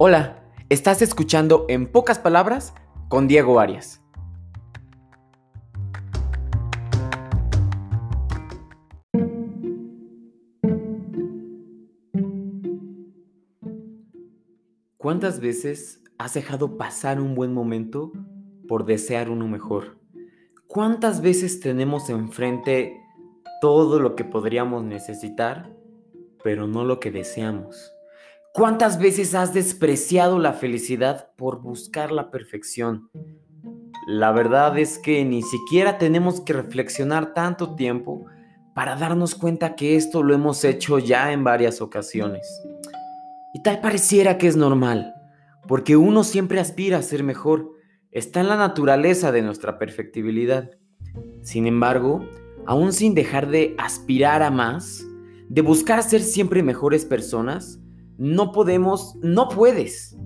Hola, estás escuchando en pocas palabras con Diego Arias. ¿Cuántas veces has dejado pasar un buen momento por desear uno mejor? ¿Cuántas veces tenemos enfrente todo lo que podríamos necesitar, pero no lo que deseamos? ¿Cuántas veces has despreciado la felicidad por buscar la perfección? La verdad es que ni siquiera tenemos que reflexionar tanto tiempo para darnos cuenta que esto lo hemos hecho ya en varias ocasiones. Y tal pareciera que es normal, porque uno siempre aspira a ser mejor, está en la naturaleza de nuestra perfectibilidad. Sin embargo, aún sin dejar de aspirar a más, de buscar ser siempre mejores personas, no podemos, no puedes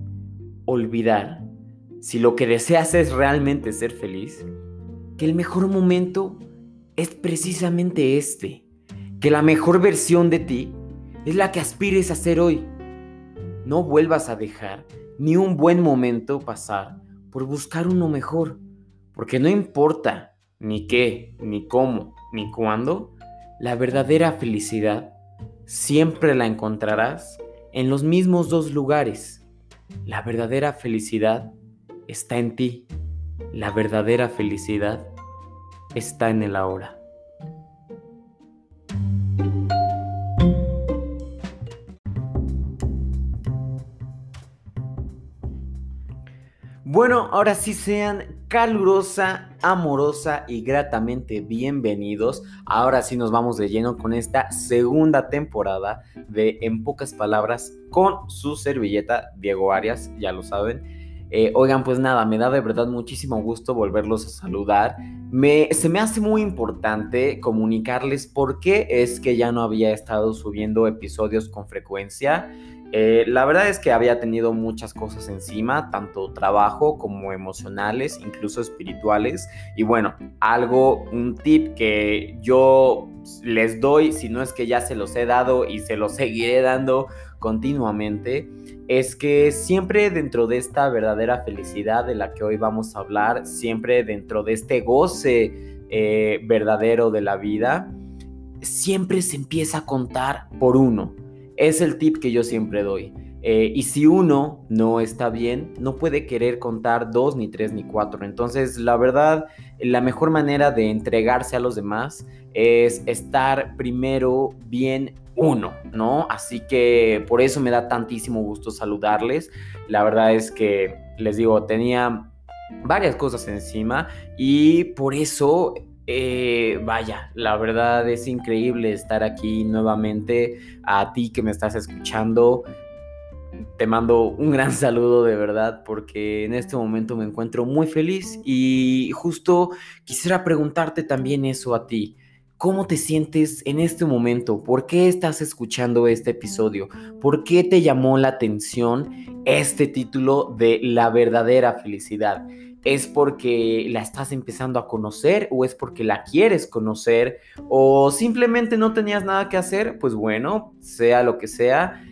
olvidar, si lo que deseas es realmente ser feliz, que el mejor momento es precisamente este, que la mejor versión de ti es la que aspires a ser hoy. No vuelvas a dejar ni un buen momento pasar por buscar uno mejor, porque no importa ni qué, ni cómo, ni cuándo, la verdadera felicidad siempre la encontrarás en los mismos dos lugares. La verdadera felicidad está en ti. La verdadera felicidad está en el ahora. Bueno, ahora sí sean calurosa, amorosa y gratamente bienvenidos. Ahora sí nos vamos de lleno con esta segunda temporada de En pocas palabras con su servilleta Diego Arias, ya lo saben. Eh, oigan, pues nada, me da de verdad muchísimo gusto volverlos a saludar. Me, se me hace muy importante comunicarles por qué es que ya no había estado subiendo episodios con frecuencia. Eh, la verdad es que había tenido muchas cosas encima, tanto trabajo como emocionales, incluso espirituales. Y bueno, algo, un tip que yo les doy, si no es que ya se los he dado y se los seguiré dando continuamente, es que siempre dentro de esta verdadera felicidad de la que hoy vamos a hablar, siempre dentro de este goce eh, verdadero de la vida, siempre se empieza a contar por uno. Es el tip que yo siempre doy. Eh, y si uno no está bien, no puede querer contar dos, ni tres, ni cuatro. Entonces, la verdad, la mejor manera de entregarse a los demás es estar primero bien uno, ¿no? Así que por eso me da tantísimo gusto saludarles. La verdad es que, les digo, tenía varias cosas encima y por eso eh, vaya, la verdad es increíble estar aquí nuevamente. A ti que me estás escuchando, te mando un gran saludo de verdad porque en este momento me encuentro muy feliz y justo quisiera preguntarte también eso a ti. ¿Cómo te sientes en este momento? ¿Por qué estás escuchando este episodio? ¿Por qué te llamó la atención este título de La verdadera felicidad? ¿Es porque la estás empezando a conocer o es porque la quieres conocer o simplemente no tenías nada que hacer? Pues bueno, sea lo que sea,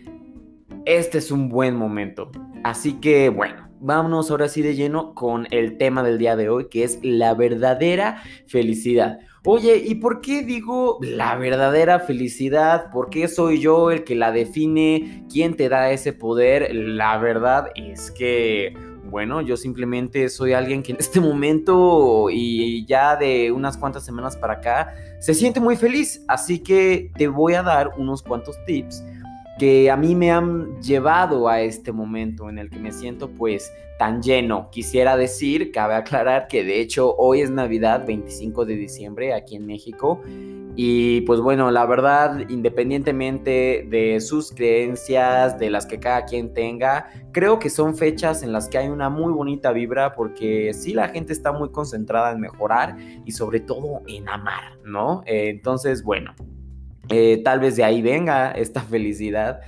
este es un buen momento. Así que bueno, vámonos ahora sí de lleno con el tema del día de hoy, que es la verdadera felicidad. Oye, ¿y por qué digo la verdadera felicidad? ¿Por qué soy yo el que la define? ¿Quién te da ese poder? La verdad es que bueno, yo simplemente soy alguien que en este momento y ya de unas cuantas semanas para acá se siente muy feliz. Así que te voy a dar unos cuantos tips que a mí me han llevado a este momento en el que me siento pues tan lleno. Quisiera decir, cabe aclarar que de hecho hoy es Navidad, 25 de diciembre aquí en México y pues bueno, la verdad, independientemente de sus creencias, de las que cada quien tenga, creo que son fechas en las que hay una muy bonita vibra porque sí la gente está muy concentrada en mejorar y sobre todo en amar, ¿no? Eh, entonces, bueno, eh, tal vez de ahí venga esta felicidad,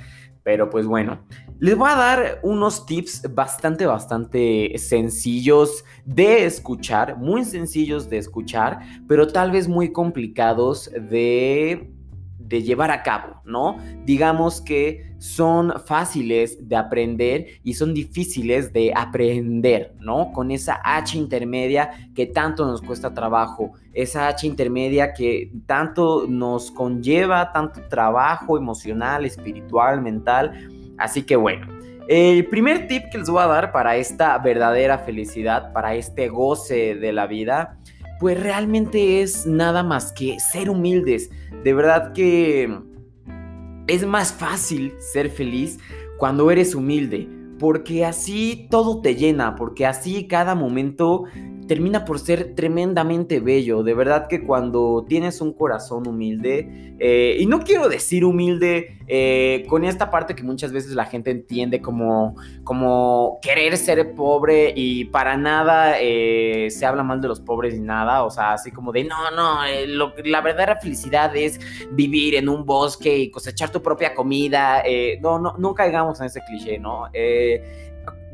pero pues bueno, les voy a dar unos tips bastante, bastante sencillos de escuchar, muy sencillos de escuchar, pero tal vez muy complicados de, de llevar a cabo, ¿no? Digamos que son fáciles de aprender y son difíciles de aprender, ¿no? Con esa H intermedia que tanto nos cuesta trabajo, esa H intermedia que tanto nos conlleva, tanto trabajo emocional, espiritual, mental. Así que bueno, el primer tip que les voy a dar para esta verdadera felicidad, para este goce de la vida, pues realmente es nada más que ser humildes. De verdad que es más fácil ser feliz cuando eres humilde, porque así todo te llena, porque así cada momento termina por ser tremendamente bello. De verdad que cuando tienes un corazón humilde, eh, y no quiero decir humilde eh, con esta parte que muchas veces la gente entiende como, como querer ser pobre y para nada eh, se habla mal de los pobres ni nada, o sea, así como de no, no, la verdadera felicidad es vivir en un bosque y cosechar tu propia comida. no, no, no caigamos en ese cliché, ¿no?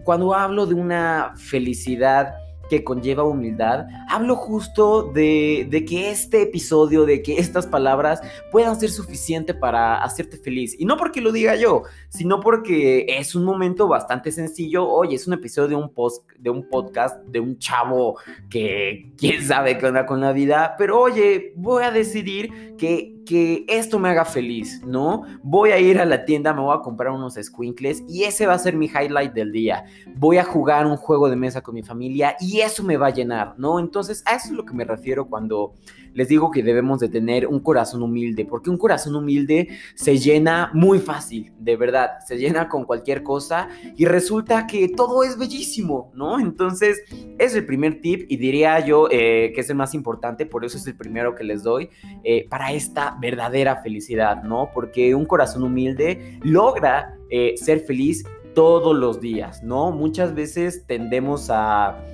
cuando hablo de una felicidad, que conlleva humildad, hablo justo de, de, que este episodio, de que estas palabras puedan ser suficiente para hacerte feliz. Y no porque lo diga yo, sino porque es un momento bastante sencillo. Oye, es un episodio de un, post, de un podcast de un chavo que quién sabe qué onda con la vida, pero oye, voy a decidir que que esto me haga feliz, ¿no? Voy a ir a la tienda, me voy a comprar unos squinkles y ese va a ser mi highlight del día. Voy a jugar un juego de mesa con mi familia y eso me va a llenar, ¿no? Entonces, a eso es lo que me refiero cuando les digo que debemos de tener un corazón humilde, porque un corazón humilde se llena muy fácil, de verdad, se llena con cualquier cosa y resulta que todo es bellísimo, ¿no? Entonces, es el primer tip y diría yo eh, que es el más importante, por eso es el primero que les doy eh, para esta verdadera felicidad, ¿no? Porque un corazón humilde logra eh, ser feliz todos los días, ¿no? Muchas veces tendemos a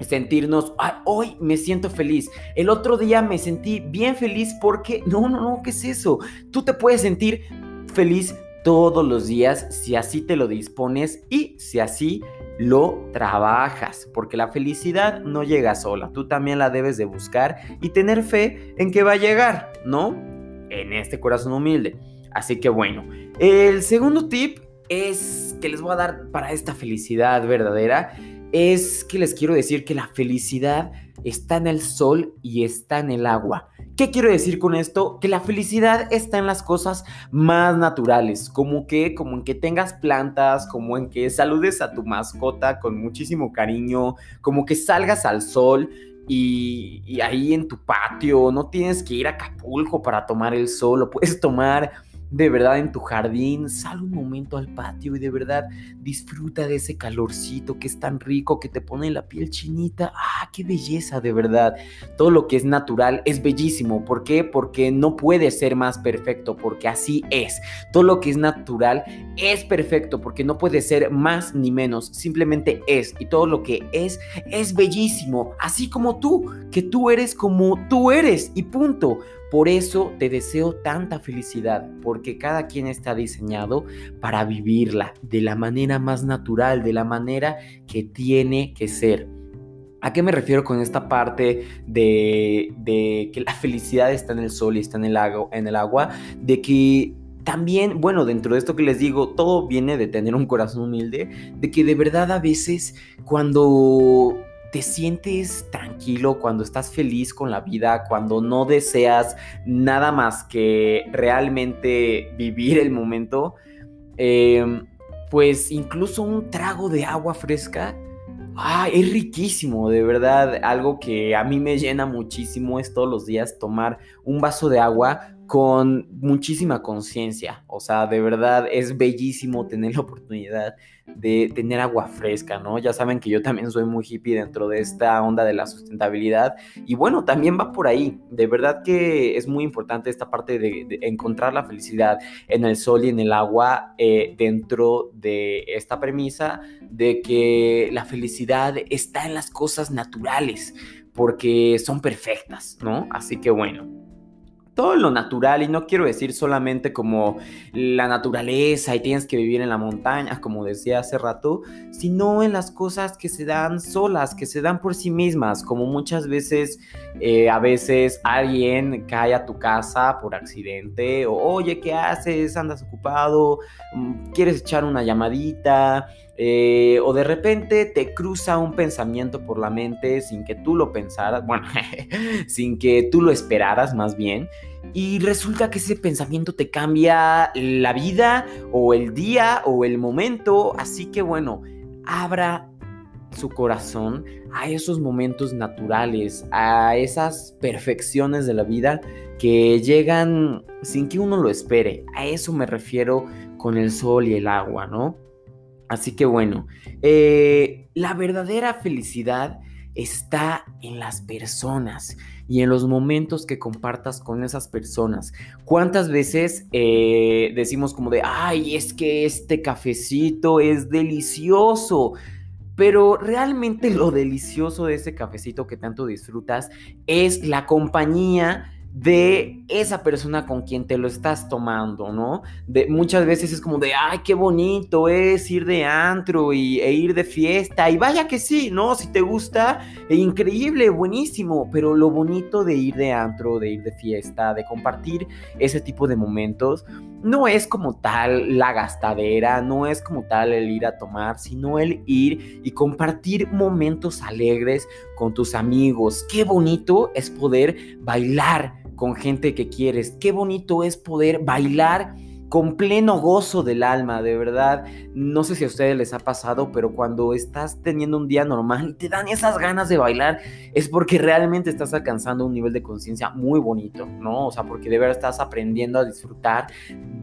sentirnos, hoy me siento feliz, el otro día me sentí bien feliz porque, no, no, no, ¿qué es eso? Tú te puedes sentir feliz todos los días si así te lo dispones y si así lo trabajas, porque la felicidad no llega sola, tú también la debes de buscar y tener fe en que va a llegar, ¿no? En este corazón humilde. Así que bueno, el segundo tip es que les voy a dar para esta felicidad verdadera es que les quiero decir que la felicidad está en el sol y está en el agua. ¿Qué quiero decir con esto? Que la felicidad está en las cosas más naturales, como que, como en que tengas plantas, como en que saludes a tu mascota con muchísimo cariño, como que salgas al sol y, y ahí en tu patio, no tienes que ir a Acapulco para tomar el sol, lo puedes tomar de verdad en tu jardín, sal un momento al patio y de verdad disfruta de ese calorcito que es tan rico, que te pone la piel chinita. ¡Ah, qué belleza, de verdad! Todo lo que es natural es bellísimo. ¿Por qué? Porque no puede ser más perfecto, porque así es. Todo lo que es natural es perfecto, porque no puede ser más ni menos, simplemente es. Y todo lo que es es bellísimo, así como tú, que tú eres como tú eres y punto. Por eso te deseo tanta felicidad, porque cada quien está diseñado para vivirla de la manera más natural, de la manera que tiene que ser. ¿A qué me refiero con esta parte de, que la felicidad está en el sol y está en el, en el agua? De que también, bueno, dentro de esto que les digo, todo viene de tener un corazón humilde, de que de verdad a veces cuando te sientes tranquilo, cuando estás feliz con la vida, cuando no deseas nada más que realmente vivir el momento, em, pues incluso un trago de agua fresca, ah, es riquísimo, de verdad, algo que a mí me llena muchísimo es todos los días tomar un vaso de agua con muchísima conciencia. O sea, de verdad es bellísimo tener la oportunidad de tener agua fresca, ¿no? Ya saben que yo también soy muy hippie dentro de esta onda de la sustentabilidad. Y bueno, también va por ahí. De verdad que es muy importante esta parte de, encontrar la felicidad en el sol y en el agua eh, dentro de esta premisa de que la felicidad está en las cosas naturales porque son perfectas, ¿no? Así que bueno. Todo lo natural y no quiero decir solamente como la naturaleza y tienes que vivir en la montaña, como decía hace rato, sino en las cosas que se dan solas, que se dan por sí mismas, como muchas veces, eh, a veces alguien cae a tu casa por accidente o oye, ¿qué haces? ¿Andas ocupado? Mm, ¿Quieres echar una llamadita? Eh, o de repente te cruza un pensamiento por la mente sin que tú lo pensaras, bueno, sin que tú lo esperaras más bien, y resulta que ese pensamiento te cambia la vida o el día o el momento, así que bueno, abra su corazón a esos momentos naturales, a esas perfecciones de la vida que llegan sin que uno lo espere. A eso me refiero con el sol y el agua, ¿no? Así que bueno, eh, la verdadera felicidad está en las personas y en los momentos que compartas con esas personas. ¿Cuántas veces eh, decimos como de, ay, es que este cafecito es delicioso? Pero realmente lo delicioso de ese cafecito que tanto disfrutas es la compañía de esa persona con quien te lo estás tomando, ¿no? De, muchas veces es como de, ay, qué bonito es ir de antro y, e ir de fiesta. Y vaya que sí, ¿no? Si te gusta, e increíble, buenísimo. Pero lo bonito de ir de antro, de ir de fiesta, de compartir ese tipo de momentos, no es como tal la gastadera, no es como tal el ir a tomar, sino el ir y compartir momentos alegres con tus amigos. Qué bonito es poder bailar con gente que quieres. Qué bonito es poder bailar con pleno gozo del alma, de verdad. No sé si a ustedes les ha pasado, pero cuando estás teniendo un día normal y te dan esas ganas de bailar, es porque realmente estás alcanzando un nivel de conciencia muy bonito, ¿no? O sea, porque de verdad estás aprendiendo a disfrutar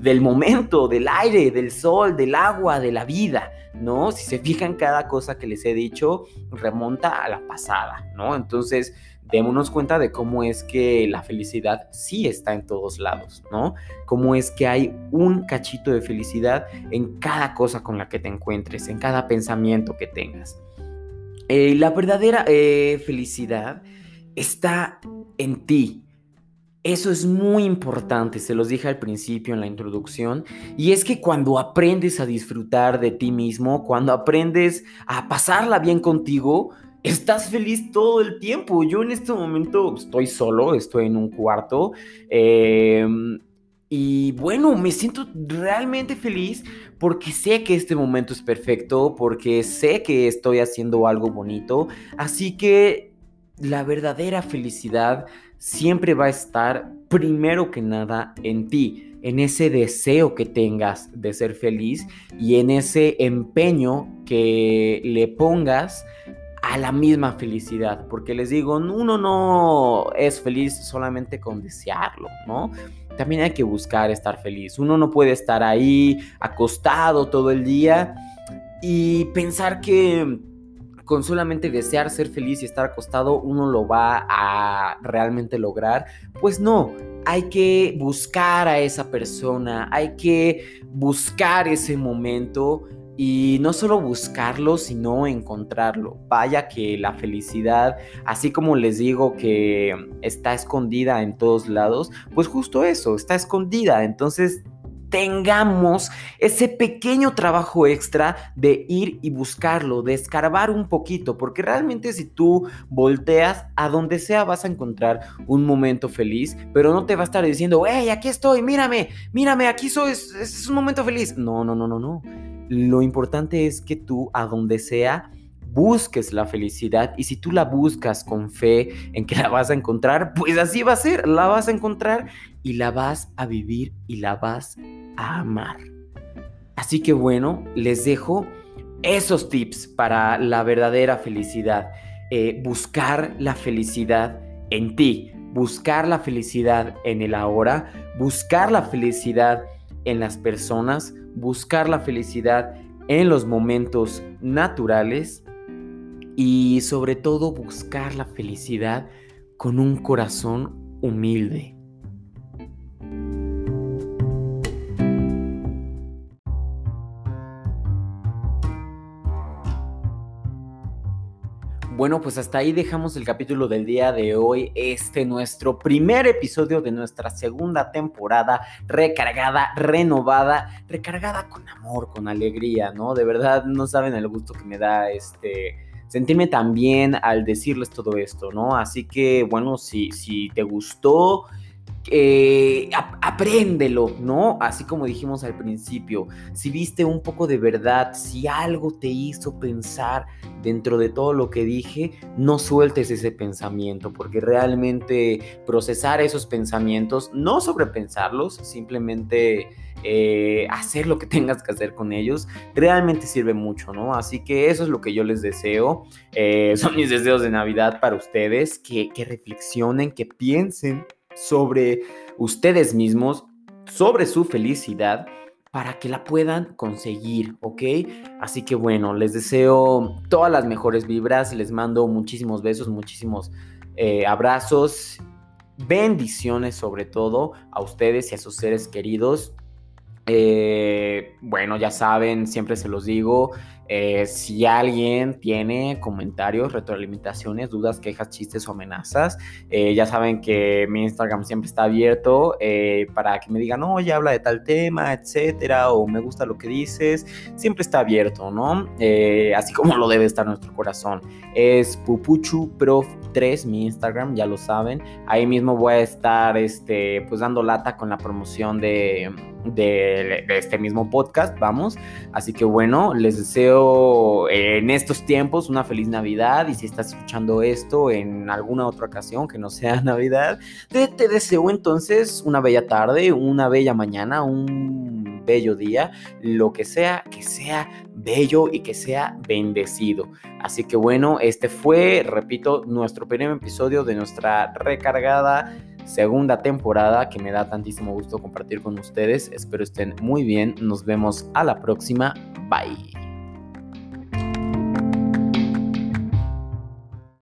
del momento, del aire, del sol, del agua, de la vida, ¿no? Si se fijan, cada cosa que les he dicho remonta a la pasada, ¿no? Entonces, démonos cuenta de cómo es que la felicidad sí está en todos lados, ¿no? Cómo es que hay un cachito de felicidad en cada cosa con la que te encuentres, en cada pensamiento que tengas. Eh, la verdadera eh, felicidad está en ti. Eso es muy importante, se los dije al principio en la introducción, y es que cuando aprendes a disfrutar de ti mismo, cuando aprendes a pasarla bien contigo, estás feliz todo el tiempo. Yo en este momento estoy solo, estoy en un cuarto. Em, y bueno, me siento realmente feliz porque sé que este momento es perfecto, porque sé que estoy haciendo algo bonito. Así que la verdadera felicidad siempre va a estar primero que nada en ti, en ese deseo que tengas de ser feliz y en ese empeño que le pongas a la misma felicidad, porque les digo, uno no es feliz solamente con desearlo, ¿no? También hay que buscar estar feliz. Uno no puede estar ahí acostado todo el día y pensar que con solamente desear ser feliz y estar acostado uno lo va a realmente lograr. Pues no, hay que buscar a esa persona, hay que buscar ese momento y no solo buscarlo, sino encontrarlo. Vaya que la felicidad, así como les digo que está escondida en todos lados, pues justo eso, está escondida. Entonces tengamos ese pequeño trabajo extra de ir y buscarlo, de escarbar un poquito, porque realmente si tú volteas a donde sea vas a encontrar un momento feliz, pero no te va a estar diciendo, hey, aquí estoy, mírame, mírame, aquí soy, es, es un momento feliz. No, no, no, no, no. Lo importante es que tú, a donde sea, busques la felicidad y si tú la buscas con fe en que la vas a encontrar, pues así va a ser, la vas a encontrar y la vas a vivir y la vas a amar. Así que bueno, les dejo esos tips para la verdadera felicidad. Eh, buscar la felicidad en ti, buscar la felicidad en el ahora, buscar la felicidad en las personas, buscar la felicidad en los momentos naturales y sobre todo buscar la felicidad con un corazón humilde. Bueno, pues hasta ahí dejamos el capítulo del día de hoy. Este nuestro primer episodio de nuestra segunda temporada, recargada, renovada, recargada con amor, con alegría, ¿no? De verdad no saben el gusto que me da este sentirme tan bien al decirles todo esto, ¿no? Así que bueno, si, si te gustó, eh, apréndelo, ¿no? Así como dijimos al principio, si viste un poco de verdad, si algo te hizo pensar dentro de todo lo que dije, no sueltes ese pensamiento, porque realmente procesar esos pensamientos, no sobrepensarlos, simplemente eh, hacer lo que tengas que hacer con ellos, realmente sirve mucho, ¿no? Así que eso es lo que yo les deseo. Eh, son mis deseos de Navidad para ustedes, que, que reflexionen, que piensen sobre ustedes mismos, sobre su felicidad para que la puedan conseguir, ¿ok? Así que bueno, les deseo todas las mejores vibras, les mando muchísimos besos, muchísimos eh, abrazos, bendiciones sobre todo a ustedes y a sus seres queridos. Eh, bueno, ya saben, siempre se los digo, eh, si alguien tiene comentarios, retroalimentaciones, dudas, quejas, chistes o amenazas, eh, ya saben que mi Instagram siempre está abierto para que me digan, oye, habla de tal tema, etcétera, o me gusta lo que dices, siempre está abierto, ¿no? así como lo debe estar nuestro corazón. Es pupuchuprof3 mi Instagram, ya lo saben. Ahí mismo voy a estar, este, pues dando lata con la promoción de de, este mismo podcast, vamos. Así que bueno, les deseo en estos tiempos una feliz Navidad y si estás escuchando esto en alguna otra ocasión que no sea Navidad, te, te deseo entonces una bella tarde, una bella mañana, un bello día, lo que sea, que sea bello y que sea bendecido. Así que bueno, este fue, repito, nuestro primer episodio de nuestra recargada segunda temporada que me da tantísimo gusto compartir con ustedes. Espero estén muy bien. Nos vemos a la próxima. Bye.